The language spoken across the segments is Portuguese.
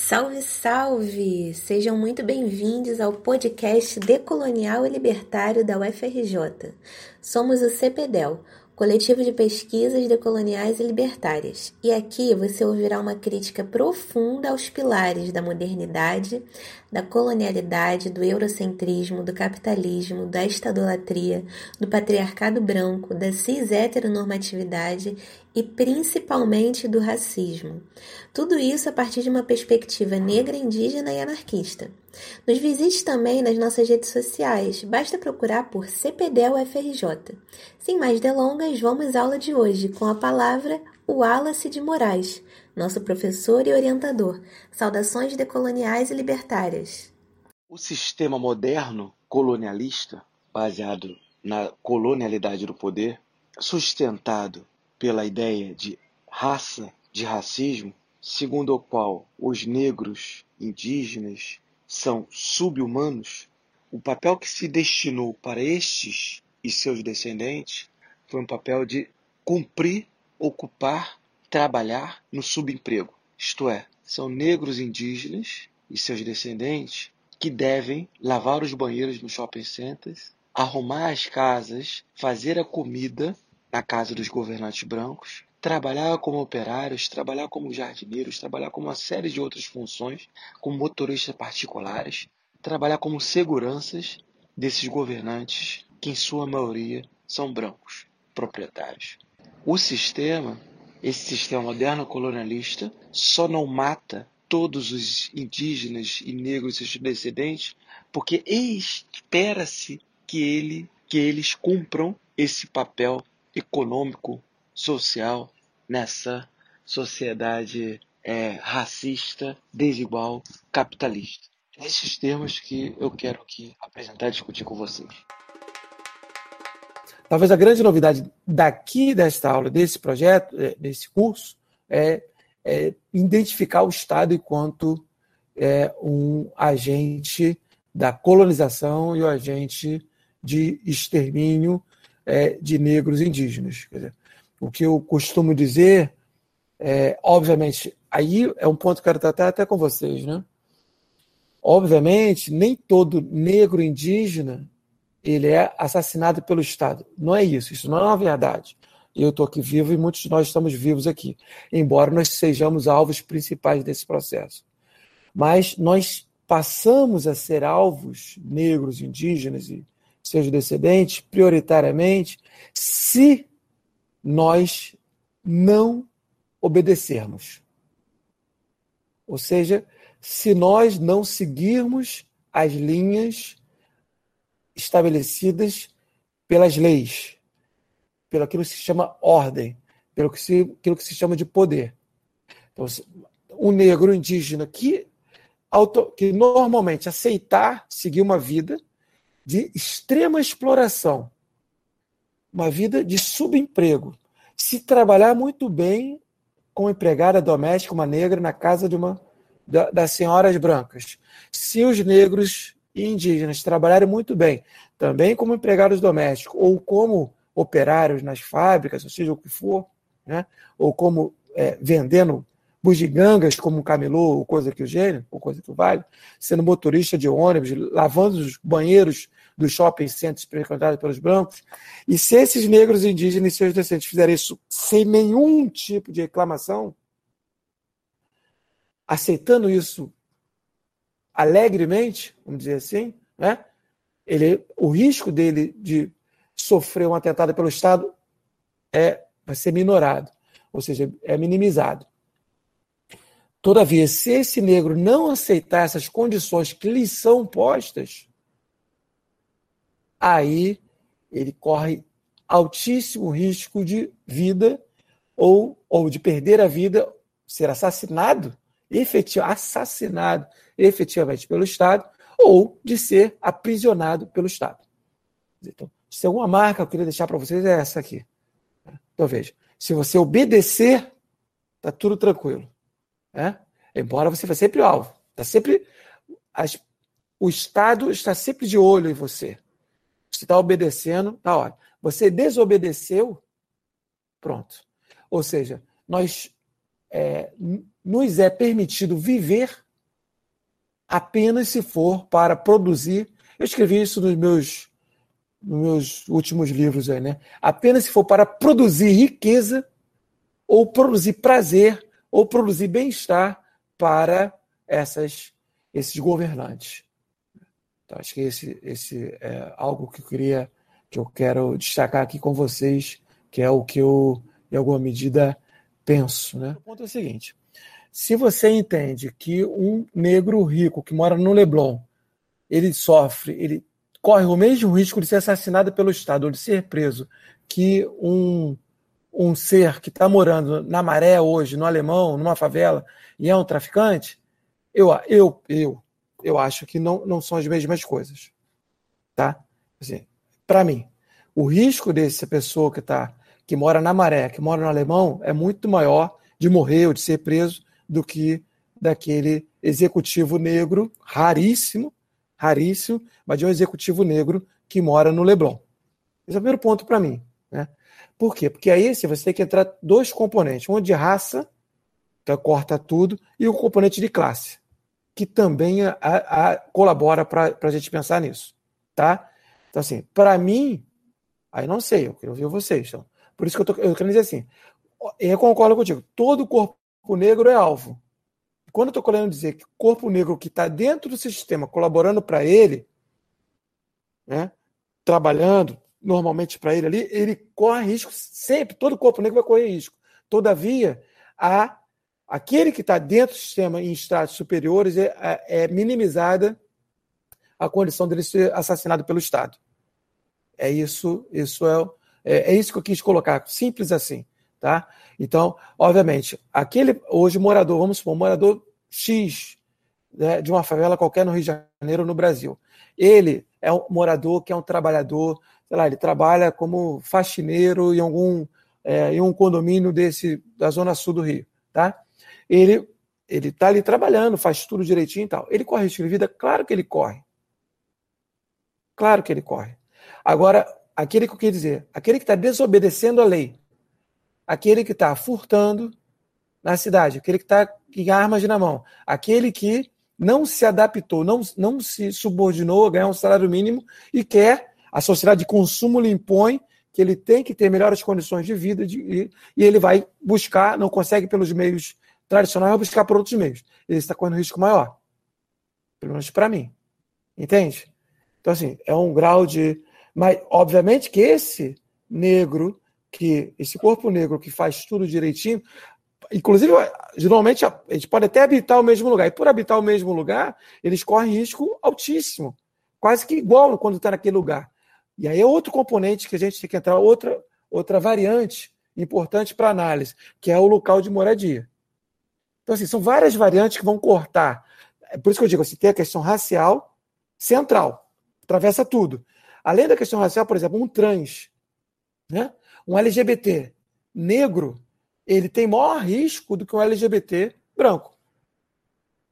Salve, salve! Sejam muito bem-vindos ao podcast Decolonial e Libertário da UFRJ. Somos o CPDEL, Coletivo de Pesquisas Decoloniais e Libertárias. E aqui você ouvirá uma crítica profunda aos pilares da modernidade, da colonialidade, do eurocentrismo, do capitalismo, da estadolatria, do patriarcado branco, da cis-heteronormatividade e principalmente do racismo. Tudo isso a partir de uma perspectiva negra, indígena e anarquista. Nos visite também nas nossas redes sociais, basta procurar por CPD UFRJ. Sem mais delongas, vamos à aula de hoje com a palavra Wallace de Moraes, nosso professor e orientador. Saudações decoloniais e libertárias. O sistema moderno colonialista, baseado na colonialidade do poder, sustentado pela ideia de raça, de racismo, segundo o qual os negros, indígenas, são subhumanos, o papel que se destinou para estes e seus descendentes foi um papel de cumprir, ocupar, trabalhar no subemprego. Isto é, são negros indígenas e seus descendentes que devem lavar os banheiros nos shopping centers, arrumar as casas, fazer a comida na casa dos governantes brancos, trabalhar como operários, trabalhar como jardineiros, trabalhar como uma série de outras funções, como motoristas particulares, trabalhar como seguranças desses governantes, que em sua maioria são brancos, proprietários. O sistema, esse sistema moderno colonialista, só não mata todos os indígenas e negros e seus descendentes porque espera-se que, ele, que eles cumpram esse papel econômico social nessa sociedade é, racista, desigual, capitalista. Nesses termos que eu quero aqui apresentar e discutir com vocês. Talvez a grande novidade daqui desta aula, desse projeto, é, desse curso, é, é identificar o Estado enquanto é, um agente da colonização e o um agente de extermínio é, de negros indígenas. Dizer, o que eu costumo dizer, é, obviamente, aí é um ponto que eu quero tratar até com vocês, né? Obviamente, nem todo negro indígena ele é assassinado pelo Estado. Não é isso, isso não é uma verdade. Eu estou aqui vivo e muitos de nós estamos vivos aqui, embora nós sejamos alvos principais desse processo. Mas nós passamos a ser alvos negros, indígenas e seus descendentes, prioritariamente, se nós não obedecermos. Ou seja, se nós não seguirmos as linhas estabelecidas pelas leis, pelo aquilo que se chama ordem, pelo que se, aquilo que se chama de poder. Então, um negro indígena que, auto, que normalmente aceitar seguir uma vida de extrema exploração, uma vida de subemprego. Se trabalhar muito bem como empregada doméstica, uma negra, na casa de uma da, das senhoras brancas. Se os negros e indígenas trabalharem muito bem, também como empregados domésticos, ou como operários nas fábricas, ou seja, o que for, né? ou como é, vendendo bugigangas como um camelô ou coisa que o gênero, ou coisa que o vale, sendo motorista de ônibus, lavando os banheiros dos shopping centers frequentados pelos brancos. E se esses negros indígenas e seus descendentes fizerem isso sem nenhum tipo de reclamação, aceitando isso alegremente, vamos dizer assim, né? Ele, o risco dele de sofrer um atentado pelo Estado é, vai ser minorado, ou seja, é minimizado. Todavia, se esse negro não aceitar essas condições que lhe são postas, aí ele corre altíssimo risco de vida ou, ou de perder a vida, ser assassinado, efetiv assassinado efetivamente pelo Estado, ou de ser aprisionado pelo Estado. Então, se alguma marca eu queria deixar para vocês, é essa aqui. Então, veja, se você obedecer, está tudo tranquilo. Né? Embora você vai sempre alvo. Tá sempre, as, o Estado está sempre de olho em você. Você está obedecendo, tá hora. Você desobedeceu, pronto. Ou seja, nós é, nos é permitido viver apenas se for para produzir. Eu escrevi isso nos meus, nos meus últimos livros aí, né? Apenas se for para produzir riqueza, ou produzir prazer, ou produzir bem-estar para essas, esses governantes. Então, acho que esse, esse é algo que eu queria, que eu quero destacar aqui com vocês, que é o que eu, em alguma medida, penso. Né? O ponto é o seguinte: se você entende que um negro rico que mora no Leblon, ele sofre, ele corre o mesmo risco de ser assassinado pelo Estado ou de ser preso que um, um ser que está morando na maré hoje, no alemão, numa favela, e é um traficante, eu, eu, eu, eu acho que não, não são as mesmas coisas. Tá? Assim, Para mim, o risco dessa pessoa que tá, que mora na maré, que mora no alemão, é muito maior de morrer ou de ser preso do que daquele executivo negro, raríssimo, raríssimo, mas de um executivo negro que mora no Leblon. Esse é o primeiro ponto para mim. Né? Por quê? Porque aí você tem que entrar dois componentes, um de raça, que corta tudo, e o um componente de classe, que também a, a, colabora para a gente pensar nisso. Tá? Então, assim, para mim, aí não sei, eu quero ouvir vocês. Então, por isso que eu, tô, eu quero dizer assim, eu concordo contigo, todo corpo negro é alvo. Quando eu estou querendo dizer que corpo negro que está dentro do sistema, colaborando para ele, né, trabalhando normalmente para ele ali, ele corre risco sempre, todo corpo negro vai correr risco. Todavia, a, aquele que está dentro do sistema em estratos superiores é, é, é minimizada a condição dele ser assassinado pelo Estado. É isso, isso é, é, é isso que eu quis colocar, simples assim. Tá? Então, obviamente, aquele hoje morador, vamos supor, morador X né, de uma favela qualquer no Rio de Janeiro, no Brasil, ele é um morador que é um trabalhador, sei lá, ele trabalha como faxineiro em algum é, em um condomínio desse da zona sul do Rio, tá? Ele ele está ali trabalhando, faz tudo direitinho e tal. Ele corre risco de vida? Claro que ele corre. Claro que ele corre. Agora, aquele que eu queria dizer, aquele que está desobedecendo a lei, aquele que está furtando na cidade, aquele que está com armas na mão, aquele que não se adaptou, não, não se subordinou a ganhar um salário mínimo e quer, a sociedade de consumo lhe impõe que ele tem que ter melhores condições de vida de, e, e, ele vai buscar, não consegue pelos meios tradicionais, vai buscar por outros meios. Ele está correndo risco maior. Pelo menos para mim. Entende? Então, assim, é um grau de. Mas, obviamente, que esse negro que esse corpo negro que faz tudo direitinho, inclusive, geralmente a gente pode até habitar o mesmo lugar, e por habitar o mesmo lugar, eles correm risco altíssimo, quase que igual quando está naquele lugar. E aí é outro componente que a gente tem que entrar, outra, outra variante importante para análise, que é o local de moradia. Então, assim, são várias variantes que vão cortar. É por isso que eu digo, assim, tem a questão racial central, atravessa tudo. Além da questão racial, por exemplo, um trans, né? um LGBT negro, ele tem maior risco do que um LGBT branco.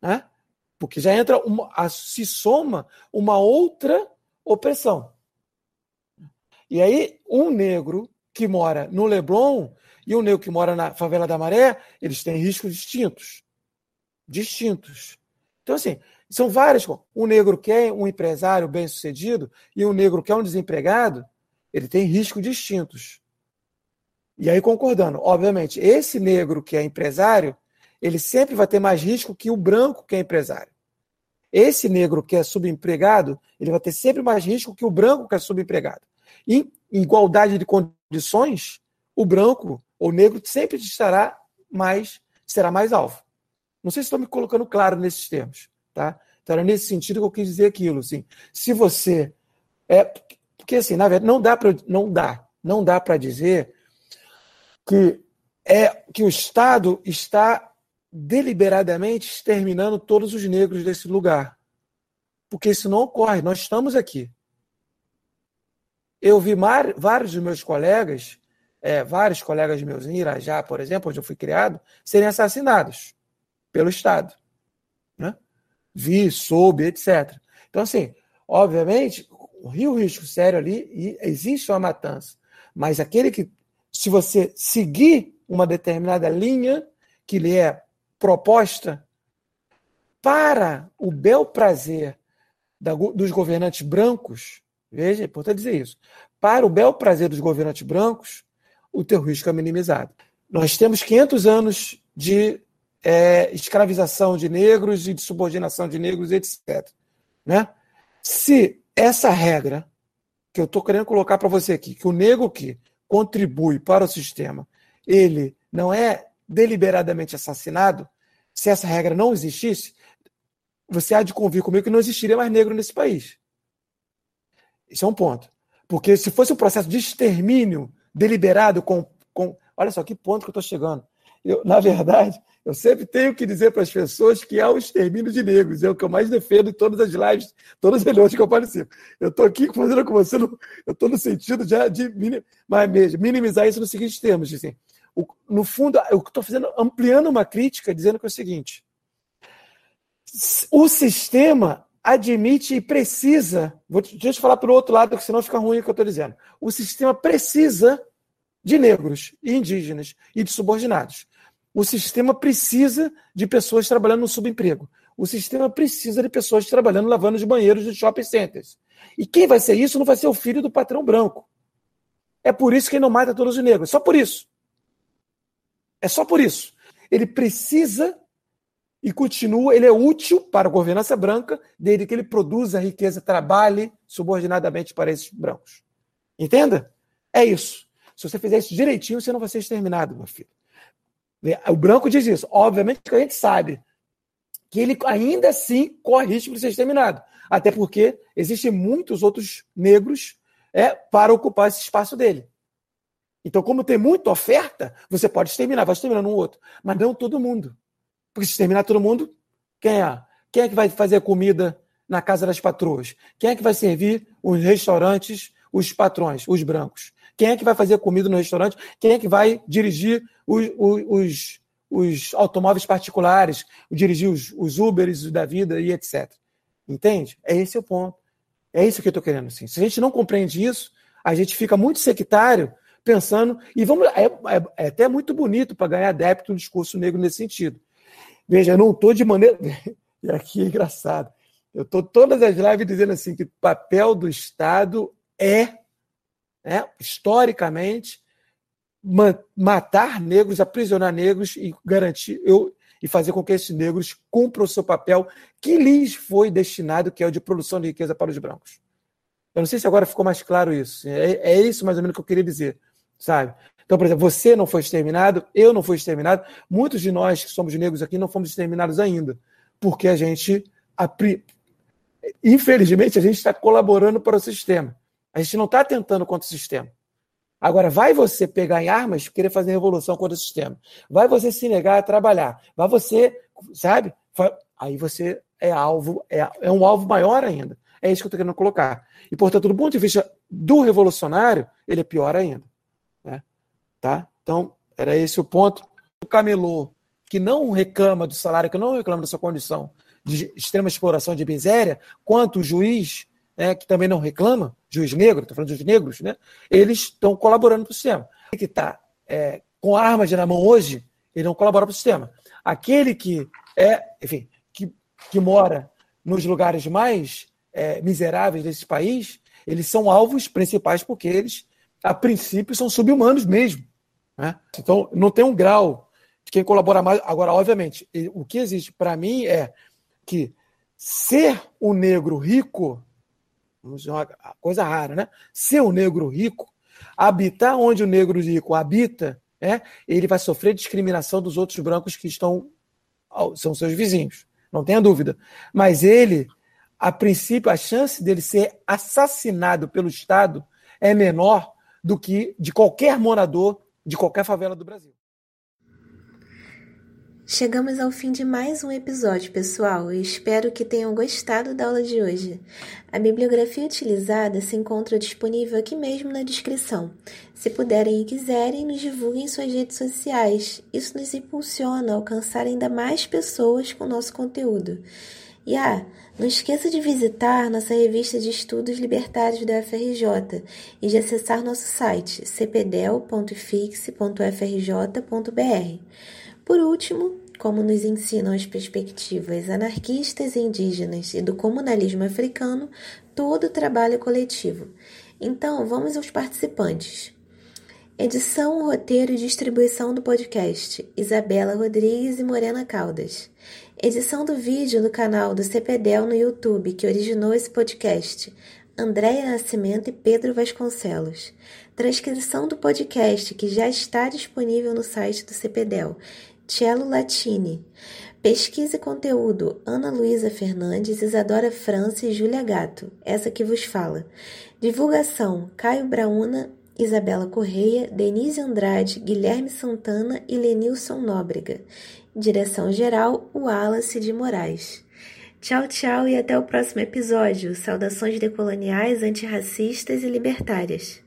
Né? Porque já entra uma, a, se soma uma outra opressão. E aí, um negro que mora no Leblon e um negro que mora na favela da Maré, eles têm riscos distintos. Distintos. Então, assim, são várias. Um negro que é um empresário bem-sucedido e um negro que é um desempregado, ele tem riscos distintos. E aí, concordando, obviamente, esse negro que é empresário, ele sempre vai ter mais risco que o branco que é empresário. Esse negro que é subempregado, ele vai ter sempre mais risco que o branco que é subempregado. Em igualdade de condições, o branco ou negro sempre estará mais, será mais alvo. Não sei se estou me colocando claro nesses termos, tá? Então era nesse sentido que eu quis dizer aquilo, assim. Se você é porque assim, na verdade, não dá para não dá, não dá para dizer que é que o Estado está deliberadamente exterminando todos os negros desse lugar. Porque isso não ocorre, nós estamos aqui. Eu vi vários dos meus colegas, é, vários colegas meus em Irajá, por exemplo, onde eu fui criado, serem assassinados pelo Estado. Né? Vi, soube, etc. Então, assim, obviamente, o risco sério ali e existe uma matança. Mas aquele que se você seguir uma determinada linha que lhe é proposta, para o bel prazer da, dos governantes brancos, veja, é importante dizer isso, para o bel prazer dos governantes brancos, o teu risco é minimizado. Nós temos 500 anos de é, escravização de negros e de subordinação de negros, etc. Né? Se essa regra que eu estou querendo colocar para você aqui, que o negro que contribui para o sistema, ele não é deliberadamente assassinado, se essa regra não existisse, você há de convir comigo que não existiria mais negro nesse país. Isso é um ponto. Porque se fosse um processo de extermínio deliberado com. com olha só que ponto que eu estou chegando. Eu, na verdade, eu sempre tenho que dizer para as pessoas que há o extermínio de negros. É o que eu mais defendo em todas as lives, todas as reuniões que eu participo. Eu estou aqui fazendo com você, no, eu estou no sentido de, de minim, mas mesmo, minimizar isso nos seguintes termos. Assim, o, no fundo, eu estou fazendo, ampliando uma crítica, dizendo que é o seguinte: o sistema admite e precisa. Vou, deixa eu falar pelo outro lado, que senão fica ruim o que eu estou dizendo. O sistema precisa de negros e indígenas e de subordinados. O sistema precisa de pessoas trabalhando no subemprego. O sistema precisa de pessoas trabalhando lavando os banheiros de shopping centers. E quem vai ser isso não vai ser o filho do patrão branco. É por isso que ele não mata todos os negros. Só por isso. É só por isso. Ele precisa e continua, ele é útil para a governança branca, desde que ele produza riqueza, trabalhe subordinadamente para esses brancos. Entenda? É isso. Se você fizer isso direitinho, você não vai ser exterminado, meu filho. O branco diz isso. Obviamente que a gente sabe que ele ainda assim corre risco de ser exterminado. Até porque existem muitos outros negros é, para ocupar esse espaço dele. Então, como tem muita oferta, você pode exterminar, vai exterminando um outro. Mas não todo mundo. Porque se exterminar todo mundo, quem é? Quem é que vai fazer comida na casa das patroas? Quem é que vai servir os restaurantes, os patrões, os brancos? Quem é que vai fazer comida no restaurante? Quem é que vai dirigir os, os, os automóveis particulares, dirigir os, os Ubers da vida e etc. Entende? É esse o ponto. É isso que eu estou querendo. Assim. Se a gente não compreende isso, a gente fica muito sectário pensando. E vamos. É, é, é até muito bonito para ganhar adepto no discurso negro nesse sentido. Veja, eu não estou de maneira. E aqui é engraçado. Eu estou todas as lives dizendo assim que o papel do Estado é, é historicamente, matar negros, aprisionar negros e garantir eu, e fazer com que esses negros cumpram o seu papel que lhes foi destinado, que é o de produção de riqueza para os brancos. Eu não sei se agora ficou mais claro isso. É, é isso mais ou menos que eu queria dizer, sabe? Então, por exemplo, você não foi exterminado, eu não fui exterminado, muitos de nós que somos negros aqui não fomos exterminados ainda, porque a gente, infelizmente, a gente está colaborando para o sistema. A gente não está tentando contra o sistema. Agora, vai você pegar em armas querer fazer revolução contra o sistema. Vai você se negar a trabalhar. Vai você, sabe? Aí você é alvo, é, é um alvo maior ainda. É isso que eu estou querendo colocar. E, portanto, do ponto de vista do revolucionário, ele é pior ainda. Tá? Então, era esse o ponto. O camelô que não reclama do salário, que não reclama da sua condição de extrema exploração de miséria, quanto o juiz, né, que também não reclama, juiz negro, estou falando de negros, né, eles estão colaborando para o sistema. Aquele que está é, com armas na mão hoje, ele não colabora para o sistema. Aquele que é, enfim, que, que mora nos lugares mais é, miseráveis desse país, eles são alvos principais porque eles, a princípio, são subhumanos mesmo. Né? Então, não tem um grau de quem colabora mais. Agora, obviamente, o que existe para mim é que ser um negro rico, coisa rara, né? Ser um negro rico, habitar onde o negro rico habita, é, ele vai sofrer discriminação dos outros brancos que estão são seus vizinhos, não tenha dúvida. Mas ele, a princípio, a chance dele ser assassinado pelo Estado é menor do que de qualquer morador de qualquer favela do Brasil. Chegamos ao fim de mais um episódio, pessoal, e espero que tenham gostado da aula de hoje. A bibliografia utilizada se encontra disponível aqui mesmo na descrição. Se puderem e quiserem, nos divulguem em suas redes sociais. Isso nos impulsiona a alcançar ainda mais pessoas com nosso conteúdo. E ah, não esqueça de visitar nossa revista de estudos libertários da FRJ e de acessar nosso site cpdel.fix.frj.br. Por último, como nos ensinam as perspectivas anarquistas e indígenas e do comunalismo africano, todo trabalho coletivo. Então, vamos aos participantes. Edição, roteiro e distribuição do podcast: Isabela Rodrigues e Morena Caldas. Edição do vídeo no canal do CPDEL no YouTube, que originou esse podcast: Andréia Nascimento e Pedro Vasconcelos. Transcrição do podcast, que já está disponível no site do CPDEL: Cello Latini. Pesquisa e conteúdo: Ana Luísa Fernandes, Isadora França e Júlia Gato, essa que vos fala. Divulgação: Caio Brauna Isabela Correia, Denise Andrade, Guilherme Santana e Lenilson Nóbrega. Direção-geral, Wallace de Moraes. Tchau, tchau e até o próximo episódio. Saudações decoloniais, antirracistas e libertárias.